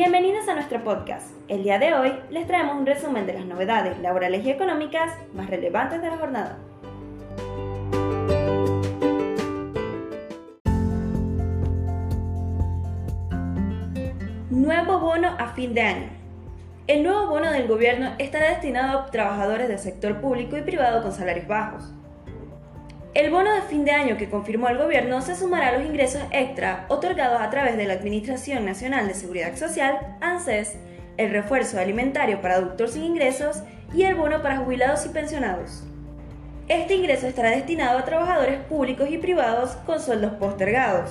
Bienvenidos a nuestro podcast. El día de hoy les traemos un resumen de las novedades laborales y económicas más relevantes de la jornada. Nuevo bono a fin de año. El nuevo bono del gobierno estará destinado a trabajadores del sector público y privado con salarios bajos. El bono de fin de año que confirmó el gobierno se sumará a los ingresos extra otorgados a través de la Administración Nacional de Seguridad Social, ANSES, el refuerzo alimentario para adultos sin ingresos y el bono para jubilados y pensionados. Este ingreso estará destinado a trabajadores públicos y privados con sueldos postergados.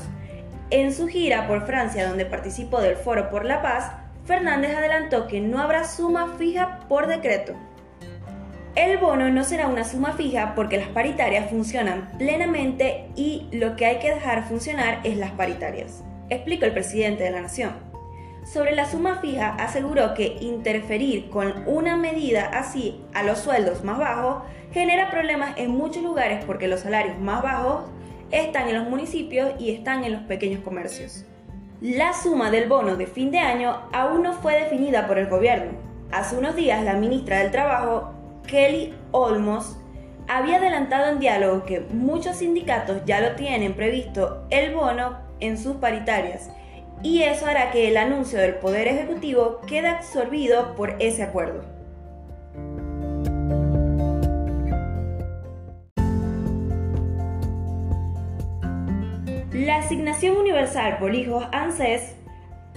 En su gira por Francia, donde participó del Foro por la Paz, Fernández adelantó que no habrá suma fija por decreto. El bono no será una suma fija porque las paritarias funcionan plenamente y lo que hay que dejar funcionar es las paritarias, explicó el presidente de la Nación. Sobre la suma fija aseguró que interferir con una medida así a los sueldos más bajos genera problemas en muchos lugares porque los salarios más bajos están en los municipios y están en los pequeños comercios. La suma del bono de fin de año aún no fue definida por el gobierno. Hace unos días la ministra del Trabajo, Kelly Olmos, había adelantado en diálogo que muchos sindicatos ya lo tienen previsto el bono en sus paritarias y eso hará que el anuncio del Poder Ejecutivo quede absorbido por ese acuerdo. La asignación universal por hijos ANSES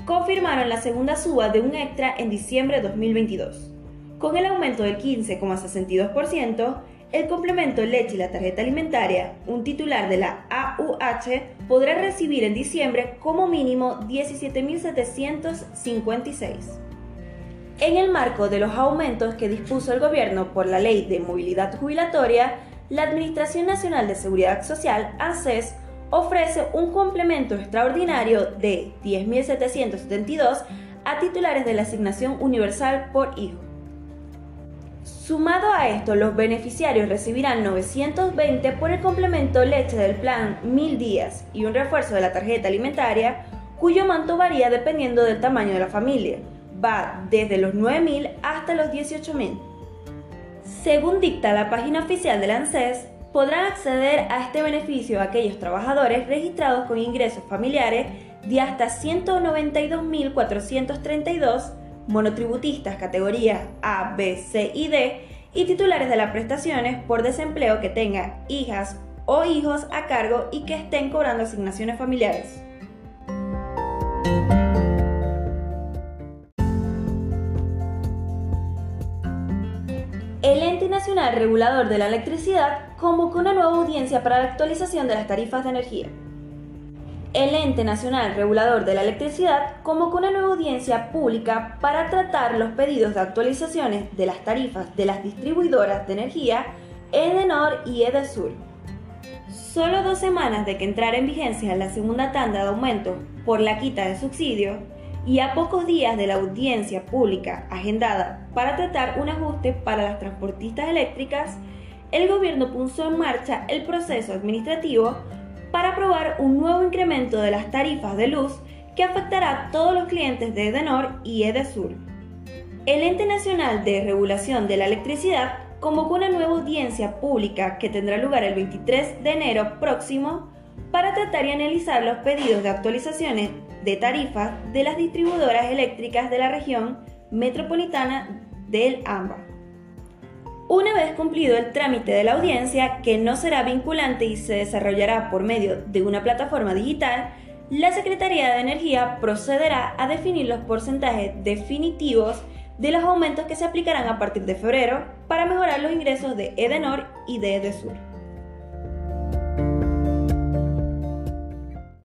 confirmaron la segunda suba de un extra en diciembre de 2022. Con el aumento del 15,62%, el complemento leche y la tarjeta alimentaria, un titular de la AUH podrá recibir en diciembre como mínimo 17.756. En el marco de los aumentos que dispuso el gobierno por la Ley de Movilidad Jubilatoria, la Administración Nacional de Seguridad Social, ANSES, ofrece un complemento extraordinario de 10.772 a titulares de la asignación universal por hijo. Sumado a esto, los beneficiarios recibirán 920 por el complemento leche del plan 1000 días y un refuerzo de la tarjeta alimentaria, cuyo monto varía dependiendo del tamaño de la familia. Va desde los 9.000 hasta los 18.000. Según dicta la página oficial del ANSES, podrán acceder a este beneficio aquellos trabajadores registrados con ingresos familiares de hasta 192.432 monotributistas categorías A, B, C y D y titulares de las prestaciones por desempleo que tengan hijas o hijos a cargo y que estén cobrando asignaciones familiares. El Ente Nacional Regulador de la Electricidad convocó una nueva audiencia para la actualización de las tarifas de energía. El Ente Nacional Regulador de la Electricidad convocó una nueva audiencia pública para tratar los pedidos de actualizaciones de las tarifas de las distribuidoras de energía Edenor y Edesur. Solo dos semanas de que entrara en vigencia la segunda tanda de aumento por la quita de subsidio y a pocos días de la audiencia pública agendada para tratar un ajuste para las transportistas eléctricas, el gobierno puso en marcha el proceso administrativo para aprobar un nuevo incremento de las tarifas de luz que afectará a todos los clientes de Edenor y Edesur. El Ente Nacional de Regulación de la Electricidad convocó una nueva audiencia pública que tendrá lugar el 23 de enero próximo para tratar y analizar los pedidos de actualizaciones de tarifas de las distribuidoras eléctricas de la región metropolitana del AMBA. Una vez cumplido el trámite de la audiencia, que no será vinculante y se desarrollará por medio de una plataforma digital, la Secretaría de Energía procederá a definir los porcentajes definitivos de los aumentos que se aplicarán a partir de febrero para mejorar los ingresos de Edenor y de Edesur.